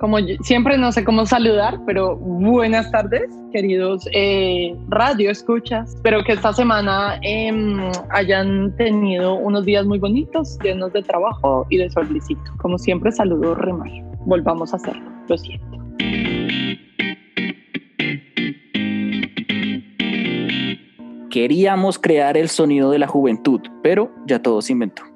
como siempre no sé cómo saludar, pero buenas tardes, queridos eh, radio escuchas. Espero que esta semana em, hayan tenido unos días muy bonitos, llenos de trabajo y de solicito. Como siempre, saludo Remar. Volvamos a hacerlo, lo siento. Queríamos crear el sonido de la juventud, pero ya todo se inventó.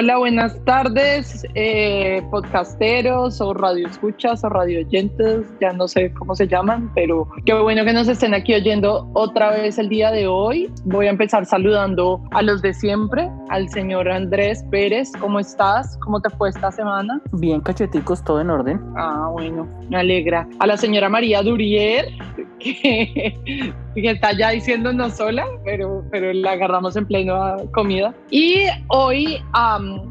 Hola, buenas tardes, eh, podcasteros o radioescuchas o radio oyentes, ya no sé cómo se llaman, pero qué bueno que nos estén aquí oyendo otra vez el día de hoy. Voy a empezar saludando a los de siempre, al señor Andrés Pérez, ¿cómo estás? ¿Cómo te fue esta semana? Bien, cacheticos, todo en orden. Ah, bueno, me alegra. A la señora María Durier, que, está ya diciéndonos sola, pero, pero la agarramos en pleno comida. Y hoy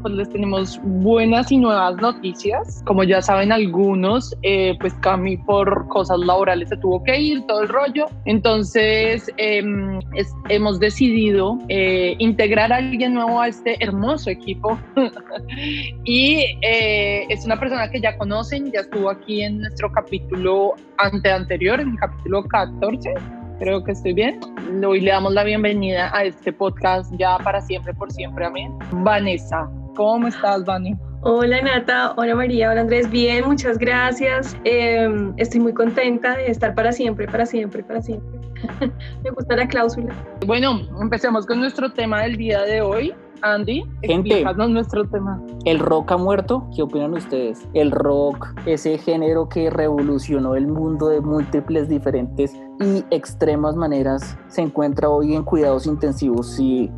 pues les tenemos buenas y nuevas noticias. Como ya saben algunos, eh, pues Cami por cosas laborales se tuvo que ir, todo el rollo. Entonces em, hemos decidido eh, integrar a alguien nuevo a este hermoso equipo. y eh, es una persona que ya conocen, ya estuvo aquí en nuestro capítulo ante anterior, en el capítulo 14, creo que estoy bien. Hoy le damos la bienvenida a este podcast ya para siempre, por siempre, amén. Vanessa, ¿cómo estás, Vani? Hola Nata, hola María, hola Andrés, bien, muchas gracias. Em, estoy muy contenta de estar para siempre, para siempre, para siempre. Me gusta la cláusula. Bueno, empecemos con nuestro tema del día de hoy. Andy, Gente, nuestro tema. ¿El rock ha muerto? ¿Qué opinan ustedes? El rock, ese género que revolucionó el mundo de múltiples diferentes y extremas maneras, se encuentra hoy en cuidados intensivos. y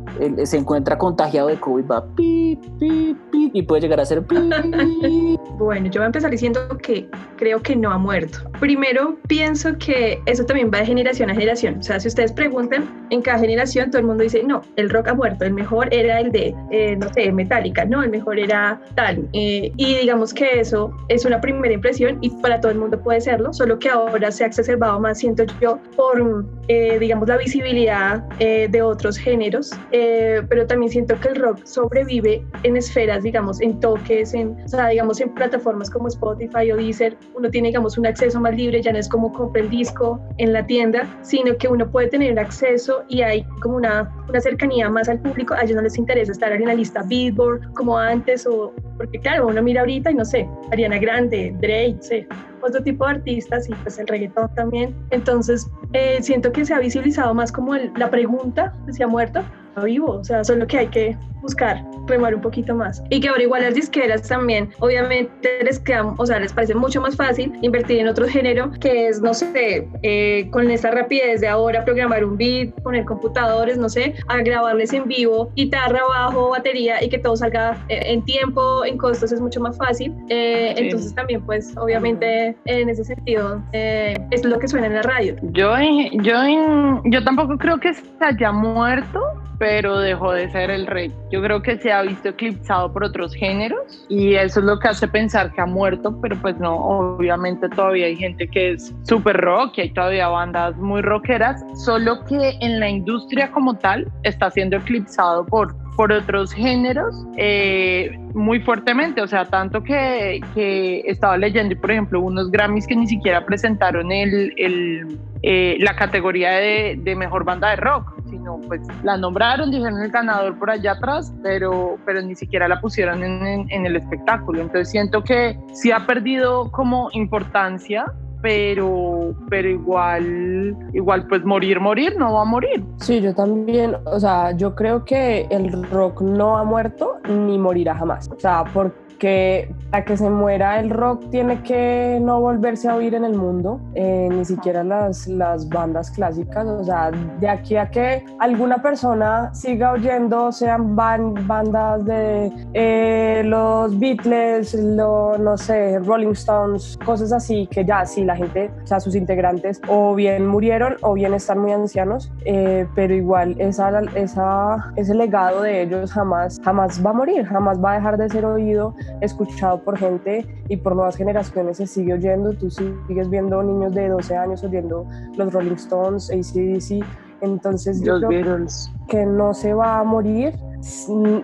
se encuentra contagiado de COVID, va pi, pi, pi, y puede llegar a ser pi. bueno, yo voy a empezar diciendo que creo que no ha muerto. Primero, pienso que eso también va de generación a generación. O sea, si ustedes preguntan en cada generación, todo el mundo dice, no, el rock ha muerto, el mejor era el de, eh, no sé, Metallica, no, el mejor era tal. Eh, y digamos que eso es una primera impresión y para todo el mundo puede serlo, solo que ahora se ha exacerbado más, siento yo, por, eh, digamos, la visibilidad de otros géneros, pero también siento que el rock sobrevive en esferas, digamos, en toques, en, o sea, digamos, en plataformas como Spotify o Deezer, uno tiene, digamos, un acceso más libre, ya no es como compra el disco en la tienda, sino que uno puede tener acceso y hay como una, una cercanía más al público, a ellos no les interesa estar en la lista Billboard como antes, o porque claro, uno mira ahorita y no sé, Ariana Grande, Drake, sé, otro tipo de artistas y pues el reggaetón también. Entonces, eh, siento que se ha visibilizado más como la pregunta si ha muerto, vivo, o sea, solo que hay que buscar, remar un poquito más. Y que ahora igual las disqueras también, obviamente les queda, o sea, les parece mucho más fácil invertir en otro género, que es, no sé, eh, con esta rapidez de ahora programar un beat, poner computadores, no sé, a grabarles en vivo, guitarra, bajo, batería y que todo salga eh, en tiempo, en costos es mucho más fácil. Eh, entonces también, pues, obviamente, en ese sentido, es lo que suena en la radio. Yo, yo, yo tampoco creo que se haya muerto, pero dejó de ser el rey. Yo creo que se ha visto eclipsado por otros géneros y eso es lo que hace pensar que ha muerto, pero pues no, obviamente todavía hay gente que es súper rock y hay todavía bandas muy rockeras, solo que en la industria como tal está siendo eclipsado por por otros géneros eh, muy fuertemente, o sea, tanto que, que, estaba leyendo, por ejemplo, unos Grammys que ni siquiera presentaron el, el eh, la categoría de, de, mejor banda de rock, sino pues la nombraron, dijeron el ganador por allá atrás, pero, pero ni siquiera la pusieron en, el espectáculo. Entonces siento que sí ha perdido como importancia pero, pero igual, igual pues morir, morir, no va a morir. Sí, yo también, o sea, yo creo que el rock no ha muerto ni morirá jamás. O sea, porque que para que se muera el rock tiene que no volverse a oír en el mundo, eh, ni siquiera las, las bandas clásicas, o sea, de aquí a que alguna persona siga oyendo, sean bandas de eh, los Beatles, lo, no sé, Rolling Stones, cosas así, que ya sí, la gente, o sea, sus integrantes o bien murieron o bien están muy ancianos, eh, pero igual esa, esa, ese legado de ellos jamás, jamás va a morir, jamás va a dejar de ser oído escuchado por gente y por nuevas generaciones se sigue oyendo. Tú sigues viendo niños de 12 años oyendo los Rolling Stones, ACDC. Entonces yo creo que no se va a morir,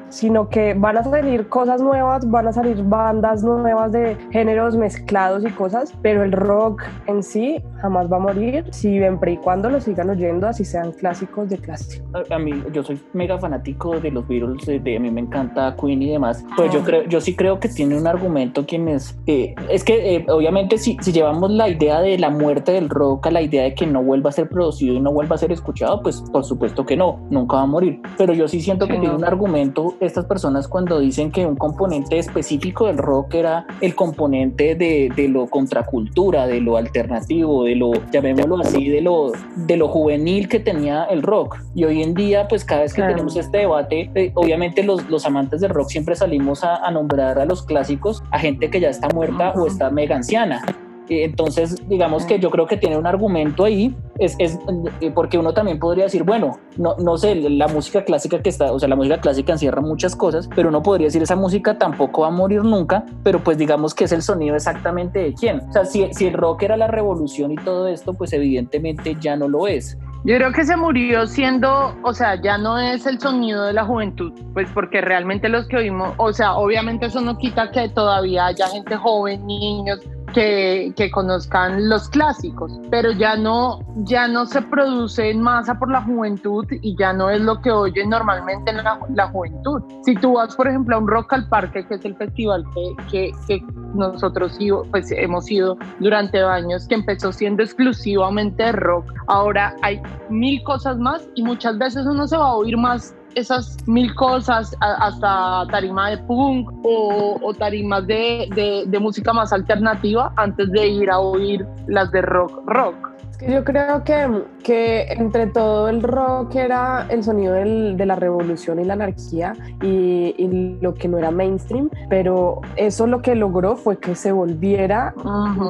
sino que van a salir cosas nuevas, van a salir bandas nuevas de géneros mezclados y cosas, pero el rock en sí jamás va a morir si siempre y cuando lo sigan oyendo, así sean clásicos de clásicos. A, mí, yo soy mega fanático de los Beatles, de, a mí me encanta Queen y demás, pues yo creo, yo sí creo que tiene un argumento quienes, eh, es que eh, obviamente si, si llevamos la idea de la muerte del rock a la idea de que no vuelva a ser producido y no vuelva a ser escuchado, pues por supuesto que no, nunca va a morir, pero yo sí siento que tiene un argumento estas personas cuando dicen que un componente específico del rock era el componente de, de lo contracultura, de lo alternativo, de lo, llamémoslo así, de lo, de lo juvenil que tenía el rock. Y hoy en día, pues cada vez que tenemos este debate, eh, obviamente los, los amantes del rock siempre salimos a, a, nombrar a los clásicos, a gente que ya está muerta o está mega anciana. Entonces, digamos que yo creo que tiene un argumento ahí, es, es, eh, porque uno también podría decir, bueno, no, no sé, la música clásica que está, o sea, la música clásica encierra muchas cosas, pero uno podría decir, esa música tampoco va a morir nunca, pero pues digamos que es el sonido exactamente de quién. O sea, si, si el rock era la revolución y todo esto, pues evidentemente ya no lo es. Yo creo que se murió siendo, o sea, ya no es el sonido de la juventud, pues porque realmente los que oímos, o sea, obviamente eso no quita que todavía haya gente joven, niños, que, que, conozcan los clásicos, pero ya no, ya no se produce en masa por la juventud y ya no es lo que oyen normalmente en la, la juventud. Si tú vas, por ejemplo, a un Rock al Parque, que es el festival que, que, que nosotros pues, hemos ido durante años, que empezó siendo exclusivamente rock, ahora hay mil cosas más y muchas veces uno se va a oír más esas mil cosas, hasta tarima de punk o, tarimas de, de, de música más alternativa antes de ir a oír las de rock rock. Yo creo que, que entre todo el rock era el sonido del, de la revolución y la anarquía y, y, lo que no era mainstream, pero eso lo que logró fue que se volviera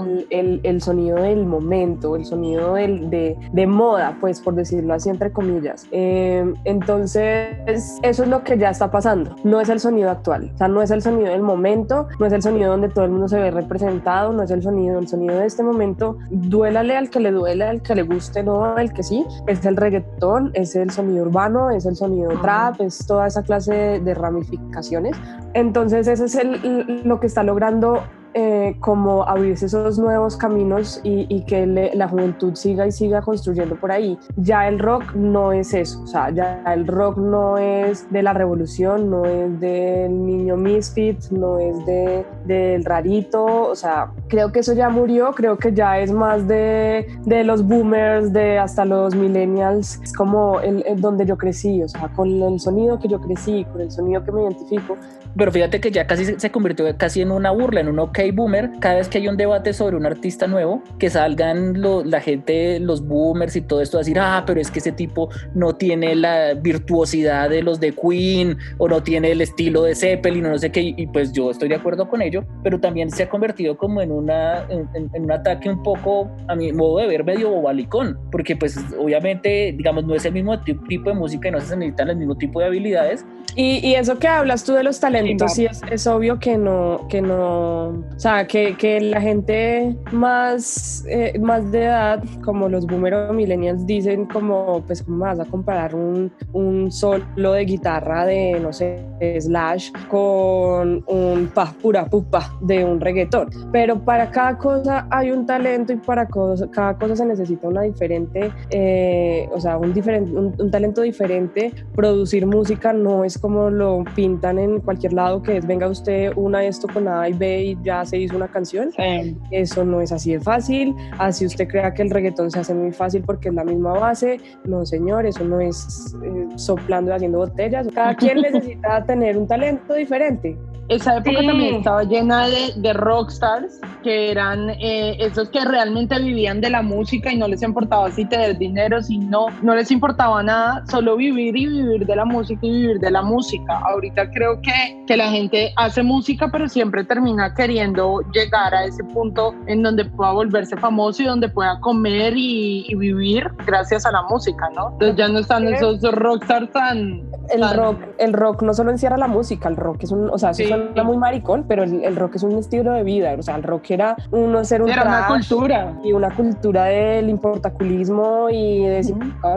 el, el, el, sonido del momento, el sonido del, de, de, moda, pues por decirlo así entre comillas. Eh, entonces, eso es lo que ya está pasando, no es el sonido actual, o sea, no es el sonido del momento, no es el sonido donde todo el mundo se ve representado, no es el sonido, el sonido de este momento, duélale al que le duele el que le guste, no el que sí, es el reggaetón, es el sonido urbano, es el sonido trap, es toda esa clase de, ramificaciones. Entonces, eso es el, lo que está logrando eh, como abrirse esos nuevos caminos y, que la juventud siga y siga construyendo por ahí. Ya el rock no es eso, o sea, ya el rock no es de la revolución, no es del niño misfit, no es de, del rarito, o sea, creo que eso ya murió, creo que ya es más de, de los boomers, de hasta los millennials, es como el, el, donde yo crecí, o sea, con el sonido que yo crecí, con el sonido que me identifico. Pero fíjate que ya casi se convirtió casi en una burla, en un ok boomer, cada vez que hay un debate sobre un artista nuevo, que salgan lo, la gente, los boomers y todo esto a decir, ah, pero es que ese tipo no tiene la virtuosidad de los de Queen o no tiene el estilo de Zeppelin o no sé qué, y pues yo estoy de acuerdo con ello, pero también se ha convertido como en, una, un ataque un poco, a mi modo de ver, medio bobalicón, porque pues obviamente, digamos, no es el mismo tipo de música y no se necesitan el mismo tipo de habilidades. Y, y eso que hablas tú de los talentos, sí, es, es obvio que no, que no, o sea, que, que la gente más, eh, más de edad, como los boomer millennials, dicen como, pues, ¿cómo vas a comparar un, un solo de guitarra de, no sé, Slash con un pa, pura pupa de un reggaetón? Pero para cada cosa hay un talento y para cosa, cada cosa se necesita una diferente, eh, o sea, un, diferente, un, un talento diferente. Producir música no es como lo pintan en cualquier lado, que es venga usted una esto con A y B y ya se hizo una canción. Sí. Eso no es así de fácil. Así usted crea que el reggaetón se hace muy fácil porque es la misma base. No, señor, eso no es eh, soplando y haciendo botellas. Cada quien necesita tener un talento diferente esa época sí. también estaba llena de, de rockstars, que eran eh, esos que realmente vivían de la música y no les importaba si tener dinero, si no, no les importaba nada, solo vivir y vivir de la música y vivir de la música. Ahorita creo que, que la gente hace música, pero siempre termina queriendo llegar a ese punto en donde pueda volverse famoso y donde pueda comer y, y vivir gracias a la música, ¿no? Entonces ya no están esos rockstars tan... El, tan... rock, el rock no solo encierra la música, el rock es un, o sea, sí suena muy maricón, pero el, el, rock es un estilo de vida. O sea, el rock era uno ser un era una cultura. Y una cultura del importaculismo y de decir,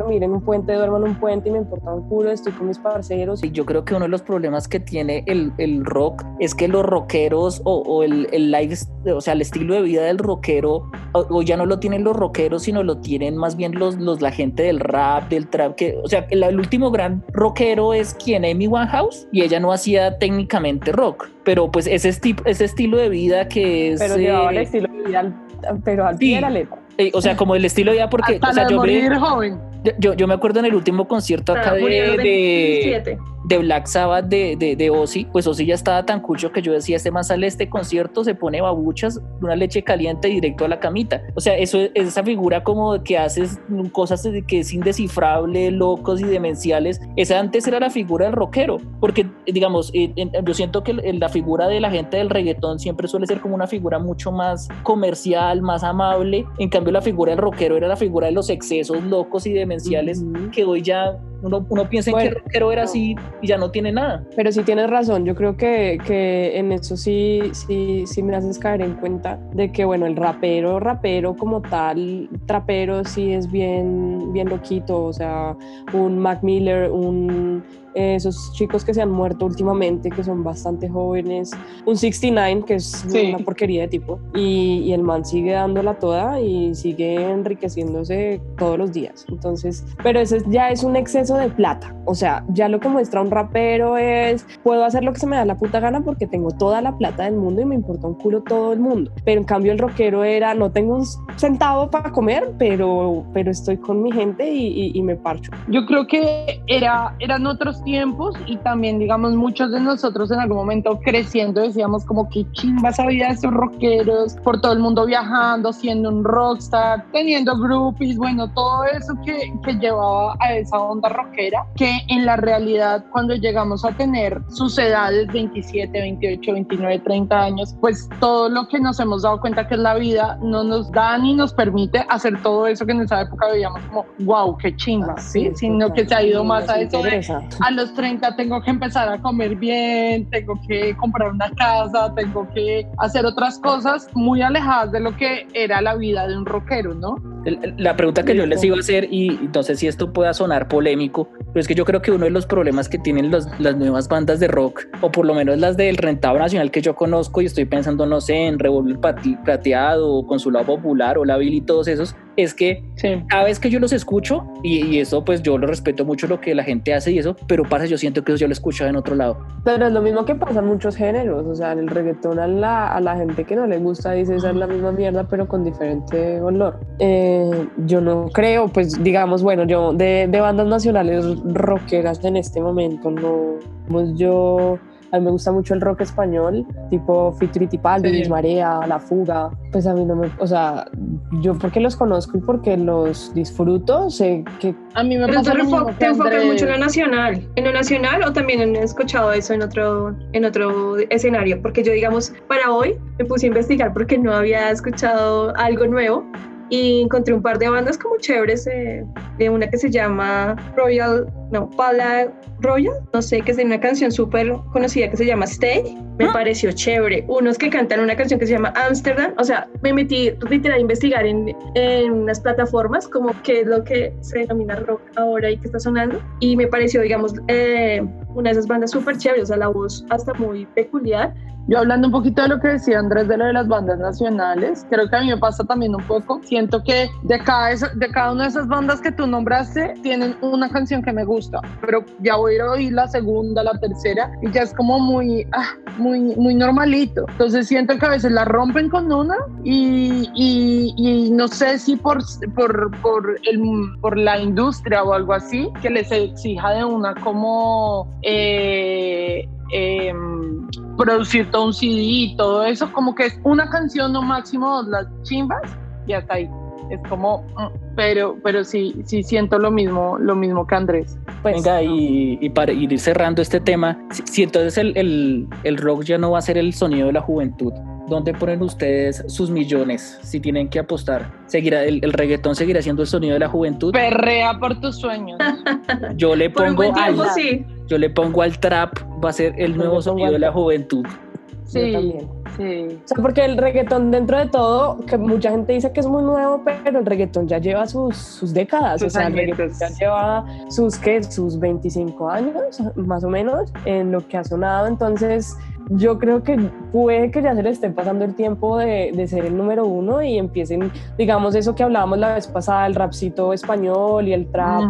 miren un puente, duermo en un puente y me importa un culo, estoy con mis parceros. Y yo creo que uno de los problemas que tiene el, el rock es que los rockeros o, o el, el life, o sea, el estilo de vida del rockero, o, ya no lo tienen los rockeros, sino lo tienen más bien los, los la gente del rap, del trap, que, o sea, el, el último gran rockero es quien, Amy Winehouse, y ella no hacía técnicamente rock, pero pues ese, ese estilo de vida que es... Pero llevaba el eh, estilo de vida, pero al pie de la letra. Eh, o sea, como el estilo de vida porque... Hasta o sea, yo, morir joven. Yo, yo, me acuerdo en el último concierto acá de, de, de, Black Sabbath de, de, de Ozzy, pues Ozzy ya estaba tan cucho que yo decía, este man sale este concierto, se pone babuchas, una leche caliente directo a la camita. O sea, eso es esa figura como que haces cosas que es indescifrable, locos y demenciales. Esa antes era la figura del rockero, porque digamos, eh, yo siento que la figura de la gente del reggaetón siempre suele ser como una figura mucho más comercial, más amable. En cambio, la figura del rockero era la figura de los excesos locos y de que hoy ya uno, uno piensa en que el rockero era así y ya no tiene nada. Pero sí tienes razón, yo creo que, que en eso sí, sí, sí me haces caer en cuenta de que, bueno, el rapero, rapero como tal, trapero sí es bien, bien loquito, o sea, un Mac Miller, un esos chicos que se han muerto últimamente, que son bastante jóvenes, un 69, que es una porquería de tipo, y, y, el man sigue dándola toda y sigue enriqueciéndose todos los días. Entonces, pero ese ya es un exceso de plata, o sea, ya lo que muestra un rapero es, puedo hacer lo que se me da la puta gana porque tengo toda la plata del mundo y me importa un culo todo el mundo. Pero en cambio el rockero era, no tengo un centavo para comer, pero, pero estoy con mi gente y, y, y me parcho. Yo creo que era, eran otros tiempos y también, digamos, muchos de nosotros en algún momento creciendo decíamos como que chimba esa vida de esos rockeros, por todo el mundo viajando, siendo un rockstar, teniendo groupies, bueno, todo eso que, que llevaba a esa onda rockera, que en la realidad cuando llegamos a tener sus edades 27, 28, 29, 30 años, pues todo lo que nos hemos dado cuenta que es la vida no nos da ni nos permite hacer todo eso que en esa época veíamos como, wow, qué chimba, ¿sí? sino que se ha ido más a eso de, a los 30 tengo que empezar a comer bien, tengo que comprar una casa, tengo que hacer otras cosas muy alejadas de lo que era la vida de un rockero, ¿no? La pregunta que yo les iba a hacer, y no sé si esto pueda sonar polémico, pero es que yo creo que uno de los problemas que tienen los, las nuevas bandas de rock, o por lo menos las del rentado nacional que yo conozco, y estoy pensando, no sé, en Revolver Plateado, o Consulado Popular, o La Vil y todos esos, es que cada vez que yo los escucho, y, y, eso pues yo lo respeto mucho lo que la gente hace y eso, pero pasa, yo siento que eso yo lo escucho en otro lado. Pero es lo mismo que pasa en muchos géneros, o sea, en el reggaetón a la, a la gente que no le gusta dice esa es la misma mierda, pero con diferente olor. Eh, yo no creo, pues digamos, bueno, yo de, de bandas nacionales rockeras en este momento no, pues yo a mí me gusta mucho el rock español, tipo Fitritipaldi, sí. Marea, La Fuga. Pues a mí no me. O sea, yo porque los conozco y porque los disfruto, sé que. A mí me Pero pasa. Pero te enfocas mucho en lo nacional. ¿En lo nacional o también he escuchado eso en otro, en otro escenario? Porque yo, digamos, para hoy me puse a investigar porque no había escuchado algo nuevo y encontré un par de bandas como chéveres, eh, de una que se llama Royal, no, Pala Royal, no sé, que es de una canción súper conocida que se llama Stay, me ¿Ah? pareció chévere. Unos que cantan una canción que se llama Amsterdam, o sea, me metí literal a investigar en, en unas plataformas como qué es lo que se denomina rock ahora y que está sonando, y me pareció, digamos, eh, una de esas bandas súper chéveres, o sea, la voz hasta muy peculiar, yo hablando un poquito de lo que decía Andrés de lo de las bandas nacionales, creo que a mí me pasa también un poco. Siento que de cada, de cada una de esas bandas que tú nombraste, tienen una canción que me gusta, pero ya voy a oír la segunda, la tercera, y ya es como muy, ah, muy, muy normalito. Entonces siento que a veces la rompen con una y, y, y no sé si por, por, por, el, por la industria o algo así, que les exija de una como... Eh, eh, producir todo un CD y todo eso, como que es una canción no máximo las chimbas y hasta ahí. Es como, mm, pero, pero sí, sí siento lo mismo, lo mismo que Andrés. Pues, Venga, y, y, para ir cerrando este tema, si, si entonces el, el, el rock ya no va a ser el sonido de la juventud, ¿dónde ponen ustedes sus millones si tienen que apostar? ¿Seguirá el, el, reggaetón seguirá siendo el sonido de la juventud? Perrea por tus sueños. Yo le pongo tiempo, sí. Yo le pongo al trap, va a ser el nuevo sonido al de la juventud. Yo Sí, también. Sí. O sea, porque el reggaetón dentro de todo, que mucha gente dice que es muy nuevo, pero el reggaetón ya lleva sus, sus décadas. Sus o sea, el reggaetón ya lleva sus, ¿qué? Sus 25 años, más o menos, en lo que ha sonado. Entonces, yo creo que puede que ya se le esté pasando el tiempo de, de ser el número uno y empiecen, digamos, eso que hablábamos la vez pasada, el rapcito español y el trap.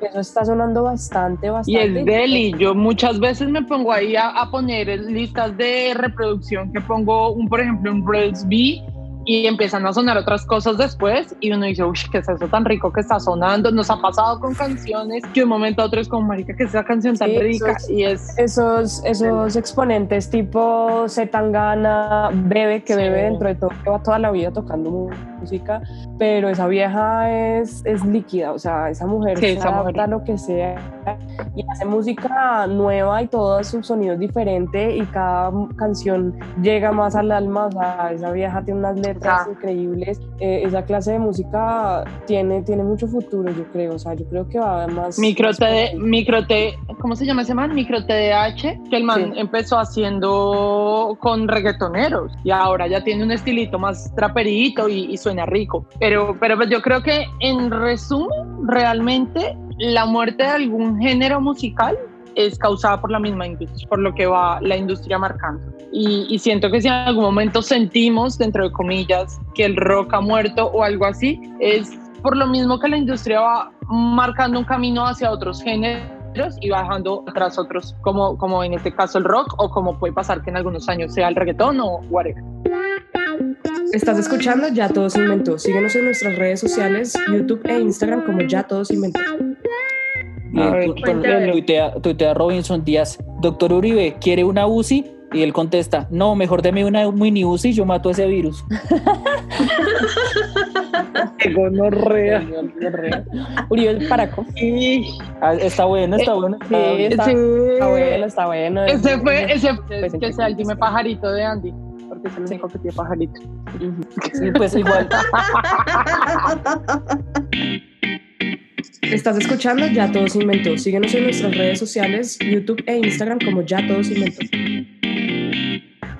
Eso está sonando bastante, Y bastante. es deli, yo muchas veces me pongo ahí a, a poner listas de reproducción que pongo, un, por ejemplo, un Reels B y empiezan a sonar otras cosas después y uno dice, uy, ¿qué es eso tan rico que está sonando? Nos ha pasado con canciones que de un momento a otro es como, marica, que es esa canción tan Sí, rica eso es- y es... esos, esos exponentes tipo Zetangana, Bebe, que Sí. Bebe dentro de todo lleva toda la vida tocando música, pero esa vieja es, es líquida, o sea, esa mujer Sí, se esa mujer. lo que sea y hace música nueva y todo su sonido es diferente y cada canción llega más al alma, o sea, esa vieja tiene unas letras Ah. increíbles, Eh, esa clase de música tiene, tiene mucho futuro, yo creo, o sea, yo creo que va más... Micro más T, por ahí. micro T, ¿cómo se llama ese man? Micro TDH, que el man Sí. empezó haciendo con reggaetoneros y ahora ya tiene un estilito más traperito y, y suena rico. Pero, pero pues yo creo que en resumen, realmente la muerte de algún género musical es causada por la misma industria, por lo que va la industria marcando. Y, siento que si en algún momento sentimos, dentro de comillas, que el rock ha muerto o algo así, es por lo mismo que la industria va marcando un camino hacia otros géneros y va dejando atrás otros, como, como en este caso el rock, o como puede pasar que en algunos años sea el reggaetón o whatever. Estás escuchando Ya Todo se inventó. Síguenos en nuestras redes sociales, YouTube e Instagram como Ya Todo se inventó. Tuitea, tuitea Robinson Díaz, doctor Uribe, ¿quiere una UCI? Y él contesta, no, mejor deme una mini UCI, yo mato ese virus. ¡Qué gonorrea! Uribe el Paraco. Y- Ah, está bueno, está bueno. Sí, está, Sí. está bueno, está bueno. Ese fue, ese Pues, que sea el dime pajarito de Andy, porque es el Sí. único que tiene pajarito. Sí, pues igual. Estás escuchando Ya Todo se inventó. Síguenos en nuestras redes sociales, YouTube e Instagram como Ya Todo se inventó.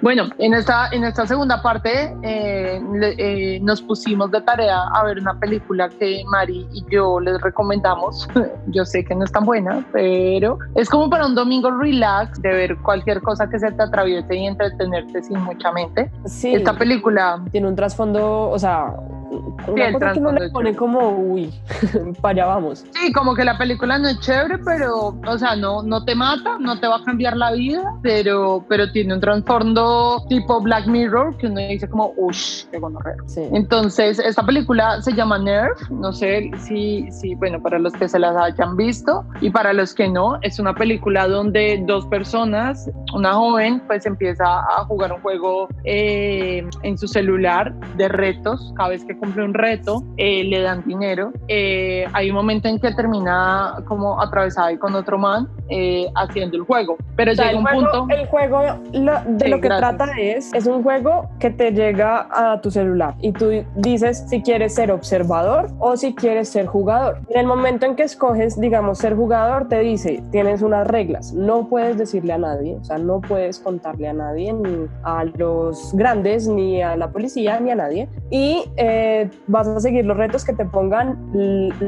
Bueno, en esta, en esta segunda parte eh, le- eh, nos pusimos de tarea a ver una película que Mari y yo les recomendamos. yo sé que no es tan buena, pero es como para un domingo relax de ver cualquier cosa que se te atraviese y entretenerte sin mucha mente. Sí, Esta película, tiene un trasfondo, o sea, una el cosa que trasfondo le pone como, uy, para allá vamos. sí, como que la película no es chévere, pero, o sea, no, no te mata, no te va a cambiar la vida, pero, pero tiene un trasfondo tipo Black Mirror que uno dice como, uff, qué gonorrea. Sí. Entonces, esta película se llama Nerf, no sé si, si, bueno, para los que se las hayan visto y para los que no, es una película donde dos personas, una joven, pues empieza a jugar un juego eh, en su celular de retos, cada vez que cumple un reto, eh, le dan dinero. Eh, hay un momento en que termina como atravesada ahí con otro man eh, haciendo el juego, pero O sea, llega un juego, punto... el juego lo- de Sí, lo que gracias. trata es, es un juego que te llega a tu celular y tú dices si quieres ser observador o si quieres ser jugador. En el momento en que escoges, digamos, ser jugador, te dice, tienes unas reglas, no puedes decirle a nadie, o sea, no puedes contarle a nadie, ni a los grandes, ni a la policía, ni a nadie, y eh, vas a seguir los retos que te pongan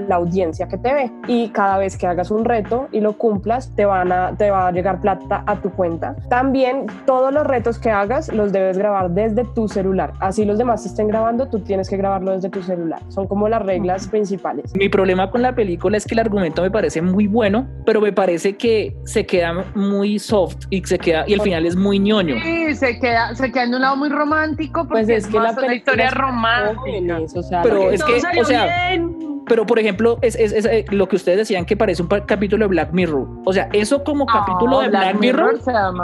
la audiencia que te ve. Y cada vez que hagas un reto y lo cumplas, te, van a, te va a llegar plata a tu cuenta. También todos los retos que hagas los debes grabar desde tu celular. Así los demás estén grabando, tú tienes que grabarlo desde tu celular. Son como las reglas principales. Mi problema con la película es que el argumento me parece muy bueno, pero me parece que se queda muy soft y se queda y el final es muy ñoño. Sí, se queda, se queda en un lado muy romántico porque Pues es que la más una película historia romántica. O sea, Pero es que, salió o sea, bien. Pero, por ejemplo, es, es- es, eh, lo que ustedes decían que parece un capítulo de Black Mirror. O sea, eso como capítulo de Black, Mirror,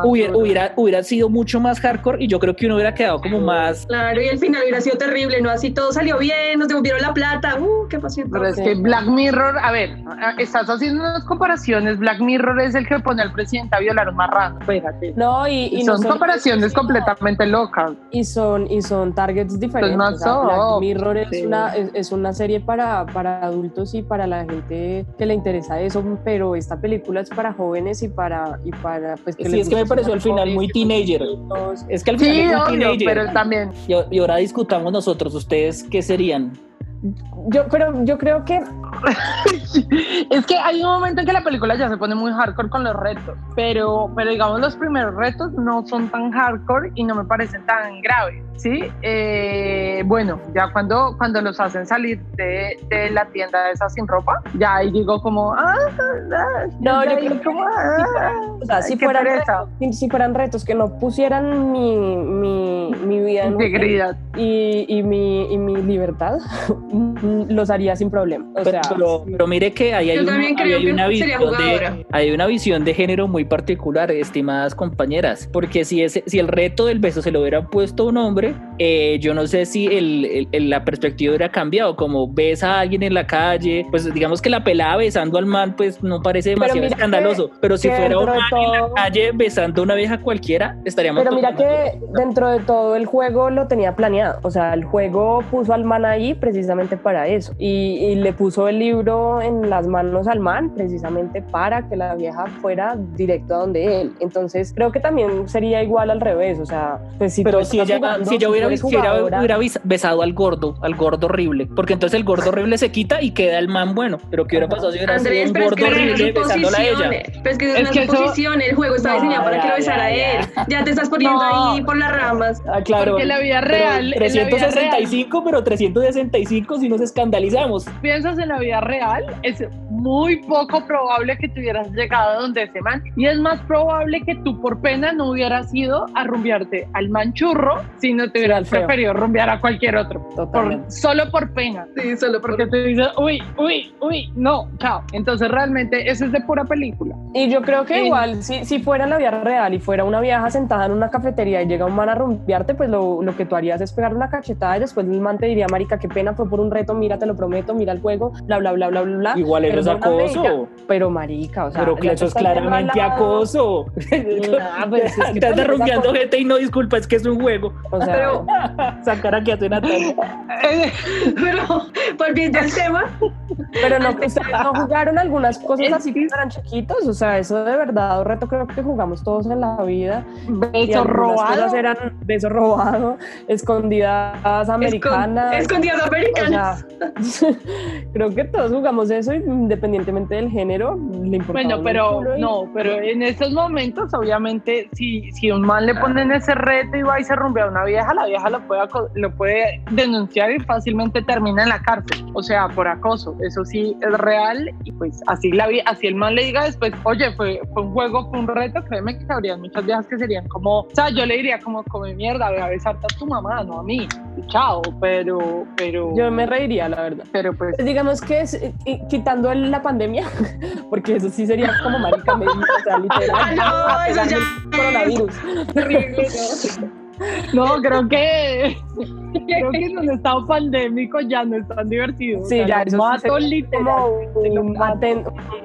hubiera, hubiera, hubiera sido mucho más hardcore y yo creo que uno hubiera quedado como más... Claro, y el final hubiera sido terrible, ¿no? Así todo salió bien, nos devolvieron la plata. Uh, qué pasión. Pero es Sí. que Black Mirror, a ver, estás haciendo unas comparaciones. Black Mirror es el que pone al presidente a violar a un marrano. Espérate. No, y, y Y no son comparaciones completamente locas. y son y son targets diferentes. o sea, Black Mirror es sí. una es, es una serie para, para para adultos y para la gente que le interesa eso, pero esta película es para jóvenes y para... Y para pues, sí, es que me pareció al final muy teenager. Es que al final Sí, es muy obvio, teenager. pero también. Y, y ahora discutamos nosotros, ¿ustedes qué serían? Yo, pero yo creo que es que hay un momento en que la película ya se pone muy hardcore con los retos, pero, pero digamos los primeros retos no son tan hardcore y no me parecen tan graves, ¿sí? Eh, bueno, ya cuando, cuando los hacen salir de, de la tienda esa sin ropa, ya ahí digo como, ah, ah, No, ya yo creo que como, ah, O sea, si fueran, retos, si, si fueran retos que no pusieran mi, mi, mi vida en- integridad. y, y mi, y mi libertad, los haría sin problema. O Pero, sea, pero, pero mire que ahí hay, también ahí creo hay que una sería visión de, hay una visión de género muy particular, estimadas compañeras, porque si, ese, si el reto del beso se lo hubiera puesto un hombre, করে eh, yo no sé si el, la perspectiva hubiera cambiado, como ves a alguien en la calle, pues digamos que la pelada besando al man, pues no parece demasiado que- escandaloso, pero si fuera un man en la calle besando a una vieja cualquiera, estaríamos... Pero mira que dentro de todo el juego lo tenía planeado. O sea, el juego puso al man ahí precisamente para eso. Y, y le puso el libro en las manos al man precisamente para que la vieja fuera directo a donde él. Entonces creo que también sería igual al revés. O sea, pues si Pero si estás ella, jugando, si ella tú hubiera, si hubiera besado al gordo, al gordo horrible, porque entonces el gordo horrible se quita y queda el man bueno. Pero ¿qué hubiera pasado si hubiera Andrés, sido un pero gordo horrible es besándola a ella? suposiciones. Pero es que es, Es una que eso-. El juego está No, diseñado para que lo besara ya, él. Ya te estás poniendo No. ahí por las ramas. Ah, claro. Porque la vida Pero real, en la vida 365, pero 365 si nos escandalizamos. piensas en la vida real, es muy poco probable que tú hubieras llegado donde ese man. Y es más probable que tú por pena no hubieras ido a rumbearte al manchurro, sino te hubieras feo. preferido rumbear a cualquier otro. Por, solo por pena. Sí, solo Porque tú dices, uy, uy, uy, no, chao. Entonces realmente eso es de pura película. Y yo creo que Sí. igual, si, si fuera en la vida real y fuera una vieja sentada en una cafetería y llega un man a rumbearte, pues lo, lo que tú harías es pegar una cachetada y después el man te diría, marica, qué pena, fue por un reto, mira, te lo prometo, mira el juego, bla, bla, bla, bla, bla, bla. Igual eso es acoso. Pero marica, o sea... pero eso es estás claramente acoso. Nah, pues, es que Te también andas es rumbeando acoso. gente y no disculpa, es que es un juego. O sea, Pero, Esa cara que hace Natalia. pero, volviendo al tema, pero no, ustedes no jugaron algunas cosas así que- cuando eran chiquitos, o sea, eso de verdad, un reto creo que jugamos todos en la vida. y Beso robado. eran beso robado, escondidas americanas. escondidas O americanas. sea, creo que todos jugamos eso independientemente del género. Le importaba Bueno, pero y- no, pero en estos momentos, obviamente, si, si un man le ponen ese reto y va y se rumbea a una vieja, la vieja lo puede, lo puede denunciar y fácilmente termina en la cárcel. O sea, por acoso. Eso sí es real y pues así la vi- así el man le diga después, oye, fue, fue un juego, fue un reto, créeme que habrían muchas viejas que serían como, o sea, yo le diría como, come mierda, ve a besarte a tu mamá, no a mí. Chao, pero, pero, Yo me reiría, la verdad. pero pues Pues digamos que es, eh, quitando la pandemia, porque eso sí sería como marica o sea, literal. Ah, no, eso ya el coronavirus. Terrible, ¿no? No, creo que creo que en un estado pandémico ya no es tan divertido. Sí, O sea, ya, eso sí mato sería literal. como un mato. aten-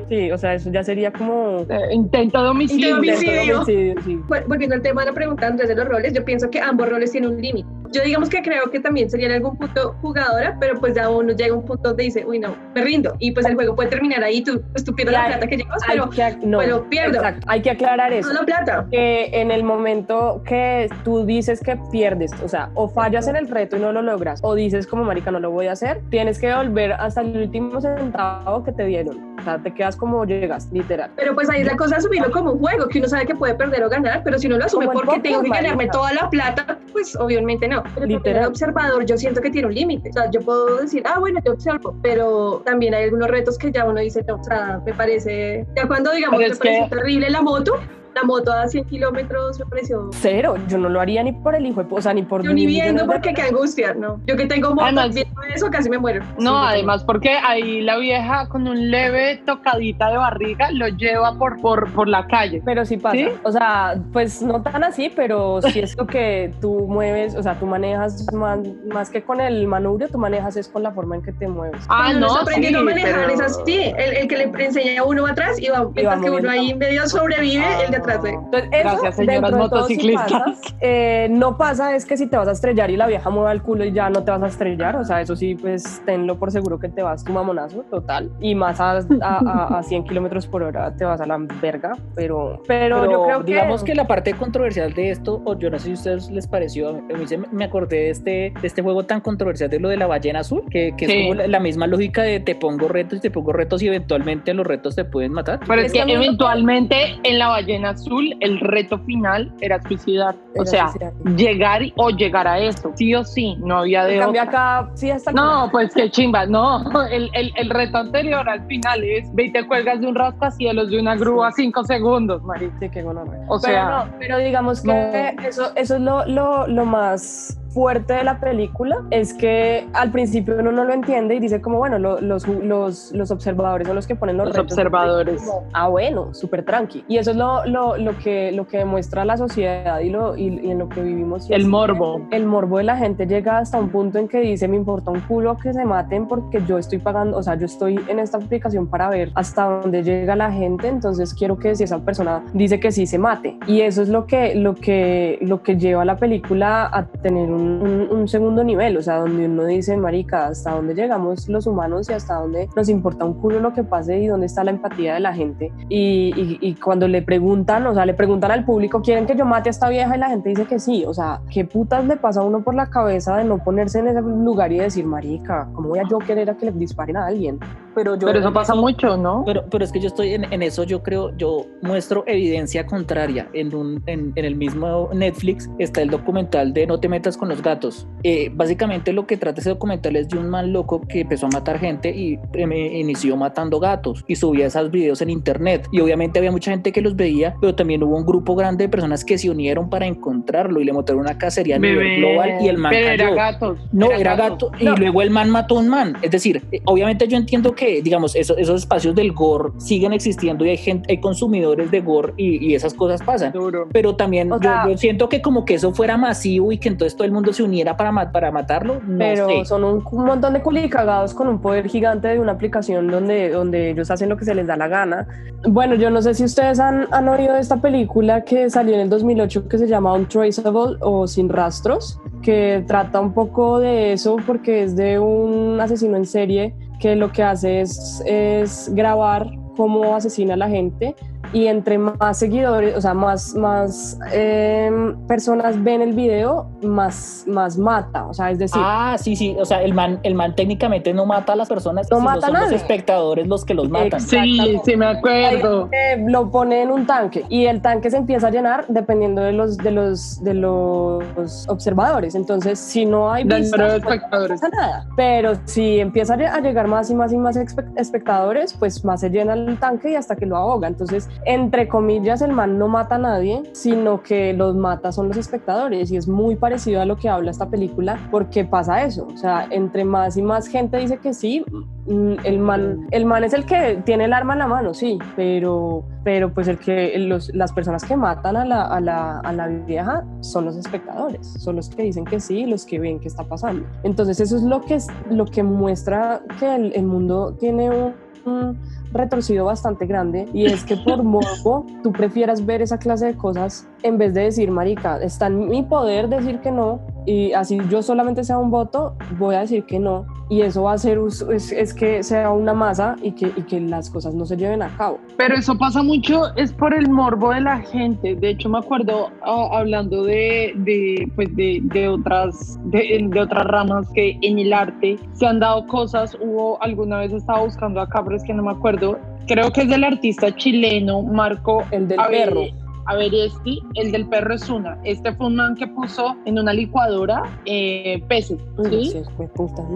Sí, o sea, eso ya sería como... Eh, intento de homicidio. Intento de homicidio. homicidio, sí. Vol- Volviendo al tema de la pregunta Andrés de los roles, yo pienso que ambos roles tienen un límite. Yo digamos que creo que también sería en algún punto jugadora, pero pues ya uno llega a un punto donde dice, uy no, me rindo. Y pues el juego puede terminar ahí, tú, pues, tú pierdes la hay- plata que llevas, pero que, no, pero pierdo. exacto, hay que aclarar eso. no la plata. que en el momento que tú dices que pierdes, o sea, o fallas en el reto y no lo logras, o dices como marica no lo voy a hacer, tienes que volver hasta el último centavo que te dieron. O sea, te quedas como llegas, literal. Pero pues ahí es la cosa asumirlo como un juego, que uno sabe que puede perder o ganar, pero si uno lo asume porque tengo que marica. ganarme toda la plata, pues obviamente no. Pero Literal. el observador yo siento que tiene un límite. O sea, yo puedo decir, ah, bueno, yo observo, pero también hay algunos retos que ya uno dice, no, o sea, me parece, ya cuando digamos, me que- terrible la moto, la moto a 100 kilómetros me pareció... Cero, yo no lo haría ni por el hijo, o sea, ni por Yo ni viendo porque qué angustia, ¿no? Yo que tengo moto, Además- viendo eso casi me muero. No, Sí, además porque ahí la vieja con un leve tocadita de barriga lo lleva por, por, por la calle. Pero sí pasa. ¿Sí? O sea, pues no tan así, pero sí es lo que tú mueves, o sea, tú manejas más, más que con el manubrio, tú manejas es con la forma en que te mueves. Ah, no, sí, a manejar pero- es así, el, el que le enseña a uno va atrás y va, mientras que moviendo. uno ahí medio sobrevive, el de atrás ve. Entonces, eso, Gracias, señoras motociclistas. pasa. Eh, no pasa es que si te vas a estrellar y la vieja mueva el culo y ya no te vas a estrellar, o sea, eso sí, pues tenlo por seguro que te vas tu mamonazo total. Y más a, a, a 100 kilómetros por hora te vas a la verga, pero, pero, yo creo que... Digamos que la parte controversial de esto, o yo no sé si a ustedes les pareció, a mí me acordé de este, de este juego tan controversial de lo de la ballena azul, que, que es como la, misma lógica de te pongo retos y te pongo retos y eventualmente los retos te pueden matar. Pero es que eventualmente en la ballena azul el reto final era suicidar. o sea, llegar o llegar a eso, sí o sí, no había de cambio acá, sí No, pues qué chimba, no, el, el, el, reto anterior al final es ve y te cuelgas de un rascacielos de una grúa cinco segundos, María. Sí, qué bueno. O sea, pero, pero digamos que eso, eso es lo, lo, lo más fuerte de la película es que al principio uno no lo entiende y dice como, bueno, los, los, los, observadores son los que ponen los, los observadores. ah, bueno, súper tranqui. Y eso es lo, lo, lo, que, lo que demuestra la sociedad y, lo, y, en lo que vivimos. El morbo. El morbo de la gente llega hasta un punto en que dice, me importa un culo que se maten porque yo estoy pagando, o sea, yo estoy en esta aplicación para ver hasta dónde llega la gente, entonces quiero que si esa persona dice que sí, se mate. Y eso es lo que, lo que, lo que lleva a la película a tener un un, segundo nivel, o sea, donde uno dice, marica, hasta dónde llegamos los humanos y hasta dónde nos importa un culo lo que pase y dónde está la empatía de la gente. Y, y, cuando le preguntan, o sea, le preguntan al público, ¿quieren que yo mate a esta vieja? Y la gente dice que sí, o sea, ¿qué putas le pasa a uno por la cabeza de no ponerse en ese lugar y decir, marica, ¿cómo voy a yo querer a que le disparen a alguien? Pero, yo, pero eso pasa mucho, ¿no? Pero, pero es que yo estoy en, en eso, yo creo, yo muestro evidencia contraria. En, un, en, en el mismo Netflix está el documental de No te metas con los gatos. Eh, básicamente lo que trata ese documental es de un man loco que empezó a matar gente y eh, inició matando gatos y subía esos videos en internet. Y obviamente había mucha gente que los veía, pero también hubo un grupo grande de personas que se unieron para encontrarlo y le montaron una cacería a nivel global y el man pero era gato. No, era, gato. Y luego el man mató a un man. Es decir, eh, obviamente yo entiendo que, digamos, esos, esos espacios del gore siguen existiendo y hay gente, hay consumidores de gore y, esas cosas pasan. Pero también yo siento que como que eso fuera masivo y que entonces todo el mundo se uniera para, para matarlo, Pero son un, montón de culicagados con un poder gigante de una aplicación donde, donde ellos hacen lo que se les da la gana. Bueno, yo no sé si ustedes han, han oído de esta película que salió en el 2008 que se llama Untraceable o Sin Rastros, que trata un poco de eso porque es de un asesino en serie que lo que hace es, es grabar cómo asesina a la gente y entre más seguidores, o sea, más, más em, personas ven el video, más, más mata, o sea, es decir... Ah, sí, sí, o sea, el man, el man técnicamente no mata a las personas, no mata son a los espectadores los que los matan. Sí, sí, me acuerdo. lo pone en un tanque y el tanque se empieza a llenar dependiendo de los, de los, de los observadores, entonces si no hay vistas, pues, espectadores. no pasa nada, pero si empieza a llegar más y más y más espectadores, pues más se llena el tanque y hasta que lo ahoga, entonces entre comillas, el man no mata a nadie, sino que los mata son los espectadores y es muy parecido a lo que habla esta película porque pasa eso, o sea, entre más y más gente dice que sí, mm, el man, el man es el que tiene el arma en la mano, sí, pero, pero pues el que los, las personas que matan a la, a, la, a la vieja son los espectadores, son los que dicen que sí, los que ven qué está pasando. Entonces eso es lo que, lo que muestra que el mundo tiene un retorcido bastante grande y es que por morbo tú prefieras ver esa clase de cosas en vez de decir, marica, está en mi poder decir que no y así yo solamente sea un voto, voy a decir que no y eso va a ser es, es que sea una masa y que, y que las cosas no se lleven a cabo. Pero eso pasa mucho, es por el morbo de la gente. De hecho, me acuerdo ah, hablando de, de, pues de, de otras, de, de, otras ramas que en el arte se han dado cosas. Hubo alguna vez estaba buscando acá, pero es que no me acuerdo. Creo que es del artista chileno Marco. El del perro a ver, este, el del perro es una. Este fue un man que puso en una licuadora eh, peces, ¿sí?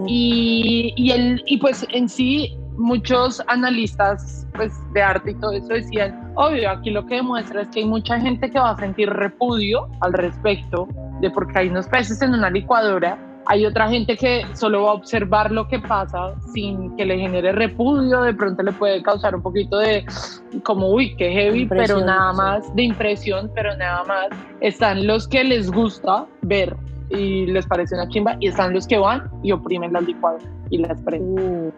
y, y, el, y pues en sí muchos analistas pues, de arte y todo eso decían, obvio, aquí lo que demuestra es que hay mucha gente que va a sentir repudio al respecto de porque hay unos peces en una licuadora hay otra gente que solo va a observar lo que pasa sin que le genere repudio, de pronto le puede causar un poquito de como, uy, qué heavy, pero nada más, de impresión, pero nada más. Están los que les gusta ver y les parece una chimba y están los que van y oprimen las licuadoras y las prenden.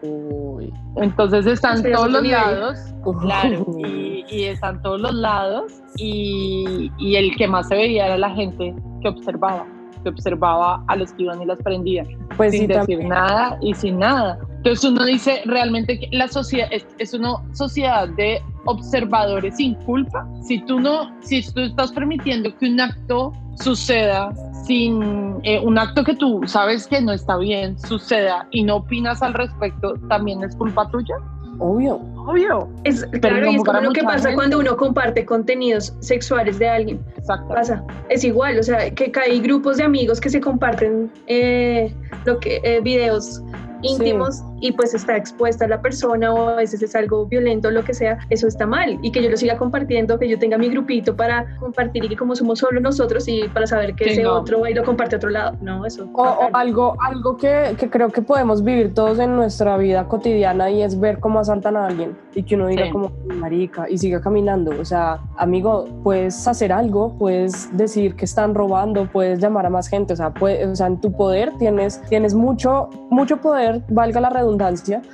Entonces están todos los lados, claro, y, y, están todos los lados y, y el que más se veía era la gente que observaba que observaba a los que iban y las prendían, Pues sin sí, decir también. nada y sin nada. Entonces uno dice realmente que la sociedad es, es una sociedad de observadores sin culpa. Si tú no, si tú estás permitiendo que un acto suceda sin eh, un acto que tú sabes que no está bien suceda y no opinas al respecto, también es culpa tuya. Obvio. Obvio. Es, claro, y es como lo que pasa gente. cuando uno comparte contenidos sexuales de alguien. Exacto. Pasa, es igual, o sea, que, que hay grupos de amigos que se comparten eh, lo que, eh, videos íntimos y pues está expuesta la persona o a veces es algo violento o lo que sea, eso está mal y que yo lo siga compartiendo, que yo tenga mi grupito para compartir y que como somos solo nosotros y para saber que Sí, ese no. otro va y lo comparte a otro lado, no, eso. O, o algo, algo que, que creo que podemos vivir todos en nuestra vida cotidiana y es ver cómo asaltan a alguien y que uno diga Sí. como marica y siga caminando. O sea, amigo, puedes hacer algo, puedes decir que están robando, puedes llamar a más gente. O sea, puede- o sea en tu poder tienes, tienes mucho, mucho poder, valga la redundancia,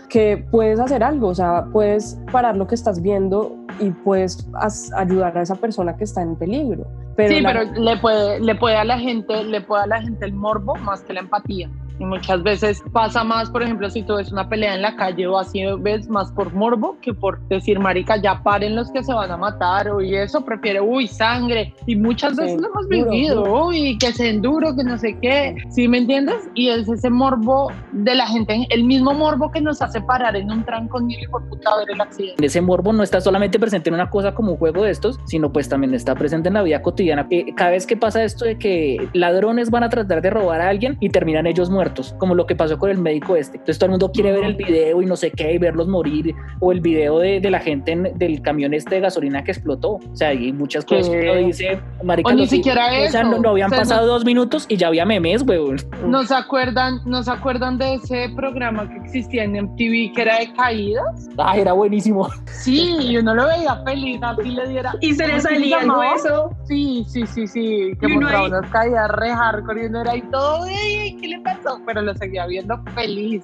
que puedes hacer algo. O sea, puedes parar lo que estás viendo y puedes ayudar a esa persona que está en peligro. Pero sí, la- pero le puede, le puede a la gente, le puede a la gente el morbo más que la empatía. Y muchas veces pasa más, por ejemplo, si tú ves una pelea en la calle o así ves más por morbo que por decir, marica, ya paren los que se van a matar o y eso, prefiere, uy, sangre. Y muchas Sí, veces lo hemos duro, vivido, duro. uy, que se enduro, que no sé qué. ¿Sí me entiendes? Y es ese morbo de la gente, el mismo morbo que nos hace parar en un trancón y por puta ver el accidente. Ese morbo no está solamente presente en una cosa como un juego de estos, sino pues también está presente en la vida cotidiana. Eh, cada vez que pasa esto de que ladrones van a tratar de robar a alguien y terminan ellos muertos, como lo que pasó con el médico este. Entonces todo el mundo quiere ver el video y no sé qué y verlos morir, o el video de, de la gente en- del camión este de gasolina que explotó. O sea, hay muchas cosas que uno dice, marica, O ni siquiera O sea, eso. no, no habían O sea, no- pasado dos minutos y ya había memes, weón. ¿No se acuerdan, no se acuerdan de ese programa que existía en MTV que era de caídas? Ah, era buenísimo. Sí, y uno lo veía feliz, así le diera. Y se le ¿cómo es que salía el hueso. Sí, sí, sí, sí, que Y mostraba unas caídas re hardcore y uno era ahí todo, "Ey, ey, ¿qué le pasó? Pero lo seguía viendo feliz,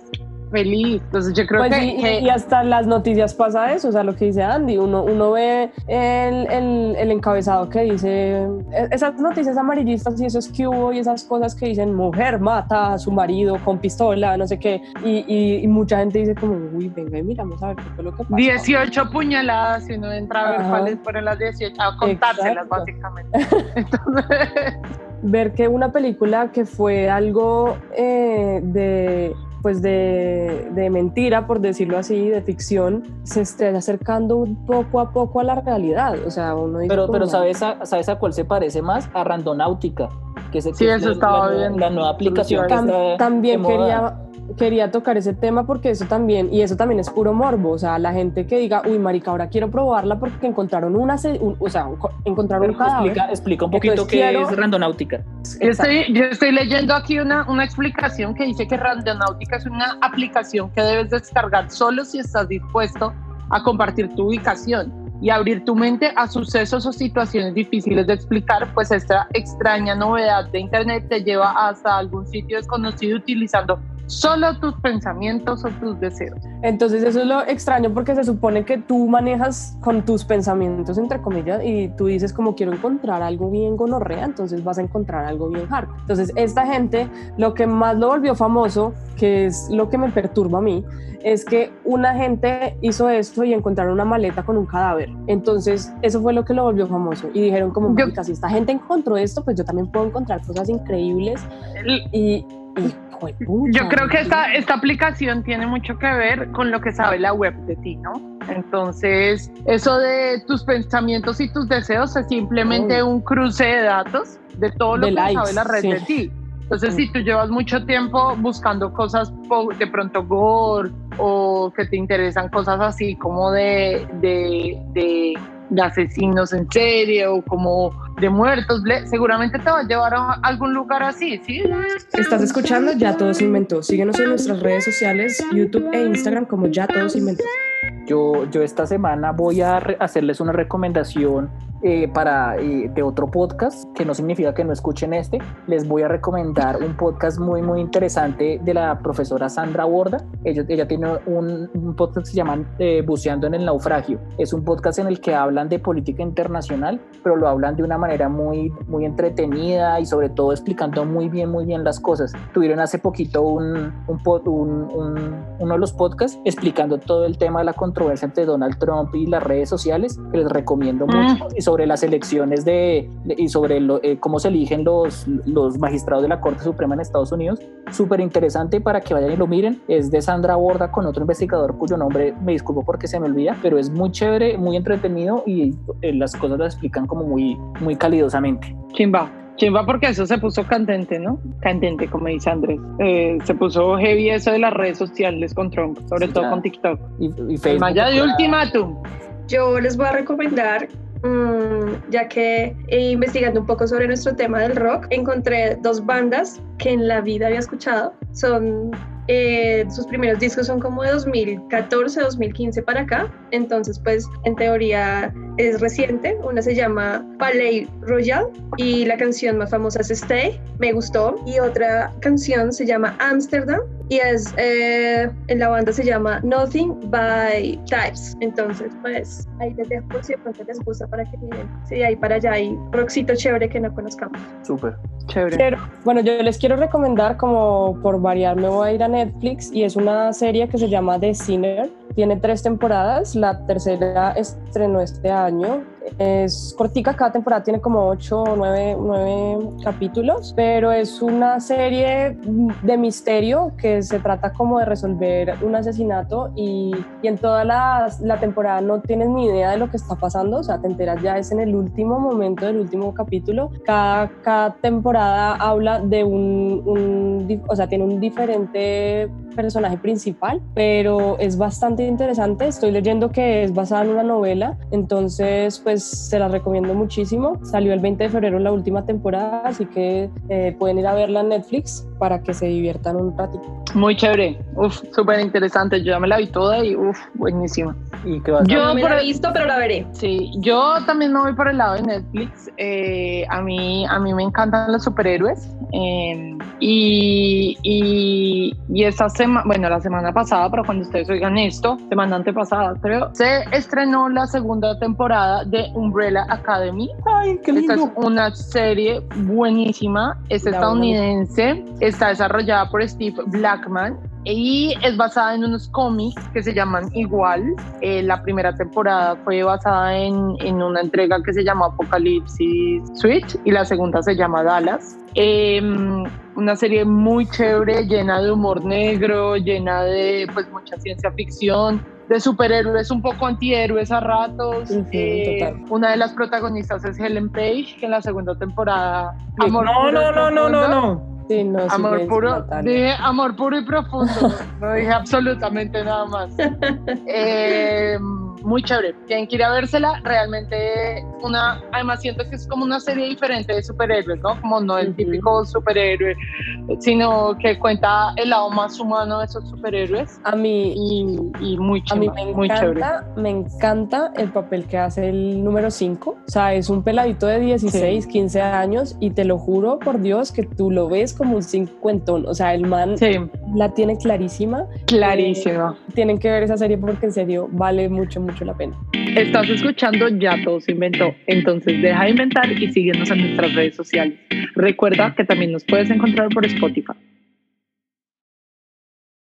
feliz. Entonces yo creo Pues que, y, que- y hasta las noticias pasa eso, o sea, lo que dice Andy, uno, uno ve el, el- el encabezado que dice, e- esas noticias amarillistas y esos que hubo y esas cosas que dicen, mujer mata a su marido con pistola, no sé qué, y, y- y mucha gente dice como, uy, venga y miramos a ver qué fue lo que pasó. 18 puñaladas y uno entra a ver Ajá. cuáles fueron las 18, a contárselas Exacto. básicamente. Entonces, ver que una película que fue algo eh, de pues de, de mentira, por decirlo así, de ficción, se esté acercando un poco a poco a la realidad. O sea, uno dice Pero, pero ¿sabes a, ¿sabes a cuál se parece más? A Randonáutica. Que se, Sí, que es eso la- estaba la, viendo. La nueva aplicación que Tam- está también moda. Quería, tocar ese tema porque eso también, y eso también es puro morbo, o sea, la gente que diga, uy, marica, ahora quiero probarla porque encontraron una, un- o sea, un co- encontraron un cadáver. Explica, explica un poquito Entonces, qué quiero- es Randonáutica. Yo estoy, yo estoy leyendo aquí una, una explicación que dice que Randonáutica es una aplicación que debes descargar solo si estás dispuesto a compartir tu ubicación y abrir tu mente a sucesos o situaciones difíciles de explicar, pues esta extraña novedad de Internet te lleva hasta algún sitio desconocido utilizando solo tus pensamientos o tus deseos. Entonces eso es lo extraño porque se supone que tú manejas con tus pensamientos, entre comillas, y tú dices como quiero encontrar algo bien gonorrea, entonces vas a encontrar algo bien hard. Entonces esta gente, lo que más lo volvió famoso, que es lo que me perturba a mí, es que una gente hizo esto y encontraron una maleta con un cadáver. Entonces eso fue lo que lo volvió famoso y dijeron como, Yo- "Marica, si esta gente encontró esto, pues yo también puedo encontrar cosas increíbles El- y... Yo creo que esta, esta aplicación tiene mucho que ver con lo que sabe la web de ti, ¿no? Entonces, eso de tus pensamientos y tus deseos es simplemente un cruce de datos de todo lo De que likes, sabe la red sí. de ti. Entonces, si tú llevas mucho tiempo buscando cosas de pronto gore o que te interesan cosas así como de, de, de, de asesinos en serie o como de muertos, seguramente te va a llevar a algún lugar así, ¿sí? Estás escuchando Ya Todo se inventó. Síguenos en nuestras redes sociales, YouTube e Instagram como Ya Todo se inventó. Yo, yo esta semana voy a re- hacerles una recomendación eh, para eh, de otro podcast, que no significa que no escuchen este, les voy a recomendar un podcast muy, muy interesante de la profesora Sandra Borda. Ella, ella tiene un, un, podcast que se llama eh, Buceando en el Naufragio. Es un podcast en el que hablan de política internacional, pero lo hablan de una manera muy, muy entretenida y sobre todo explicando muy bien, muy bien las cosas. Tuvieron hace poquito un, un, un uno de los podcasts explicando todo el tema de la controversia entre Donald Trump y las redes sociales, que les recomiendo mucho, y sobre las elecciones de, y sobre lo, eh, cómo se eligen los, los magistrados de la Corte Suprema en Estados Unidos. Súper interesante para que vayan y lo miren. Es de Sandra Borda con otro investigador cuyo nombre me disculpo porque se me olvida, pero es muy chévere, muy entretenido y eh, las cosas las explican como muy, muy calidosamente. Chimba. Chimba porque eso se puso candente, ¿no? Candente, como dice Andrés. Eh, se puso heavy eso de las redes sociales con Trump, sobre sí, todo claro. con TikTok. Y, y Facebook. Maya de ultimátum. Yo les voy a recomendar ya que eh, investigando un poco sobre nuestro tema del rock, encontré dos bandas que en la vida había escuchado. Son eh, sus primeros discos son como de 2014, 2015 para acá, entonces pues en teoría es reciente, una se llama Palais Royal y la canción más famosa es Stay, me gustó, y otra canción se llama Amsterdam y es, eh, en la banda se llama Nothing by Types, entonces pues ahí les dejo por si de pronto les gusta para que miren, sí, ahí para allá hay rockcito chévere que no conozcamos. Súper. Chévere. Pero, bueno, yo les quiero recomendar como por variar, me voy a ir a Netflix y es una serie que se llama The Sinner. Tiene tres temporadas, la tercera estrenó este año. Es cortica, cada temporada tiene como ocho o nueve, nueve capítulos, pero es una serie de misterio que se trata como de resolver un asesinato y, y en toda la, temporada no tienes ni idea de lo que está pasando, o sea, te enteras ya es en el último momento del último capítulo. Cada, cada temporada habla de un, o sea, tiene un diferente personaje principal, pero es bastante interesante. Estoy leyendo que es basada en una novela, entonces pues se la recomiendo muchísimo. Salió el 20 de febrero la última temporada, así que eh, pueden ir a verla en Netflix para que se diviertan un ratito. Muy chévere, uf, súper interesante. Yo ya me la vi toda y uf, buenísima. ¿Y qué vas a Yo no me la he visto, pero la veré. Sí, yo también me voy por el lado de Netflix. Eh, a, mí, a mí me encantan los superhéroes. Eh, y, y, y esta semana, bueno, la semana pasada, pero cuando ustedes oigan esto, semana antepasada, creo, se estrenó la segunda temporada de Umbrella Academy. Ay, qué lindo. Esta es una serie buenísima, es La estadounidense, está desarrollada por Steve Blackman y es basada en unos cómics que se llaman Igual. Eh, la primera temporada fue basada en, en, una entrega que se llama Apocalipsis Switch y la segunda se llama Dallas. Eh, una serie muy chévere, llena de humor negro, llena de pues mucha ciencia ficción, de superhéroes un poco antihéroes a ratos. Eh, total. una de las protagonistas es Helen Page, que en la segunda temporada... No, Amor no, no, no, no, no, no. Sí, no, sí, Amor puro, dije amor puro y profundo, no dije absolutamente nada más. Eh, muy chévere, tienen que ir a vérsela, realmente una, además siento que es como una serie diferente de superhéroes, ¿no? Como no el típico superhéroe, sino que cuenta el lado más humano de esos superhéroes A mí, y, y muy A mí chévere, me muy chévere. encanta, me encanta el papel que hace el número 5. O sea, es un peladito de 16, 15 años y te lo juro por Dios que tú lo ves como un cincuentón. O sea, el man Sí, la tiene clarísima. clarísimo. Tienen que ver esa serie porque en serio vale mucho, pena. Estás escuchando Ya Todo se inventó, entonces deja de inventar y síguenos en nuestras redes sociales. Recuerda que también nos puedes encontrar por Spotify.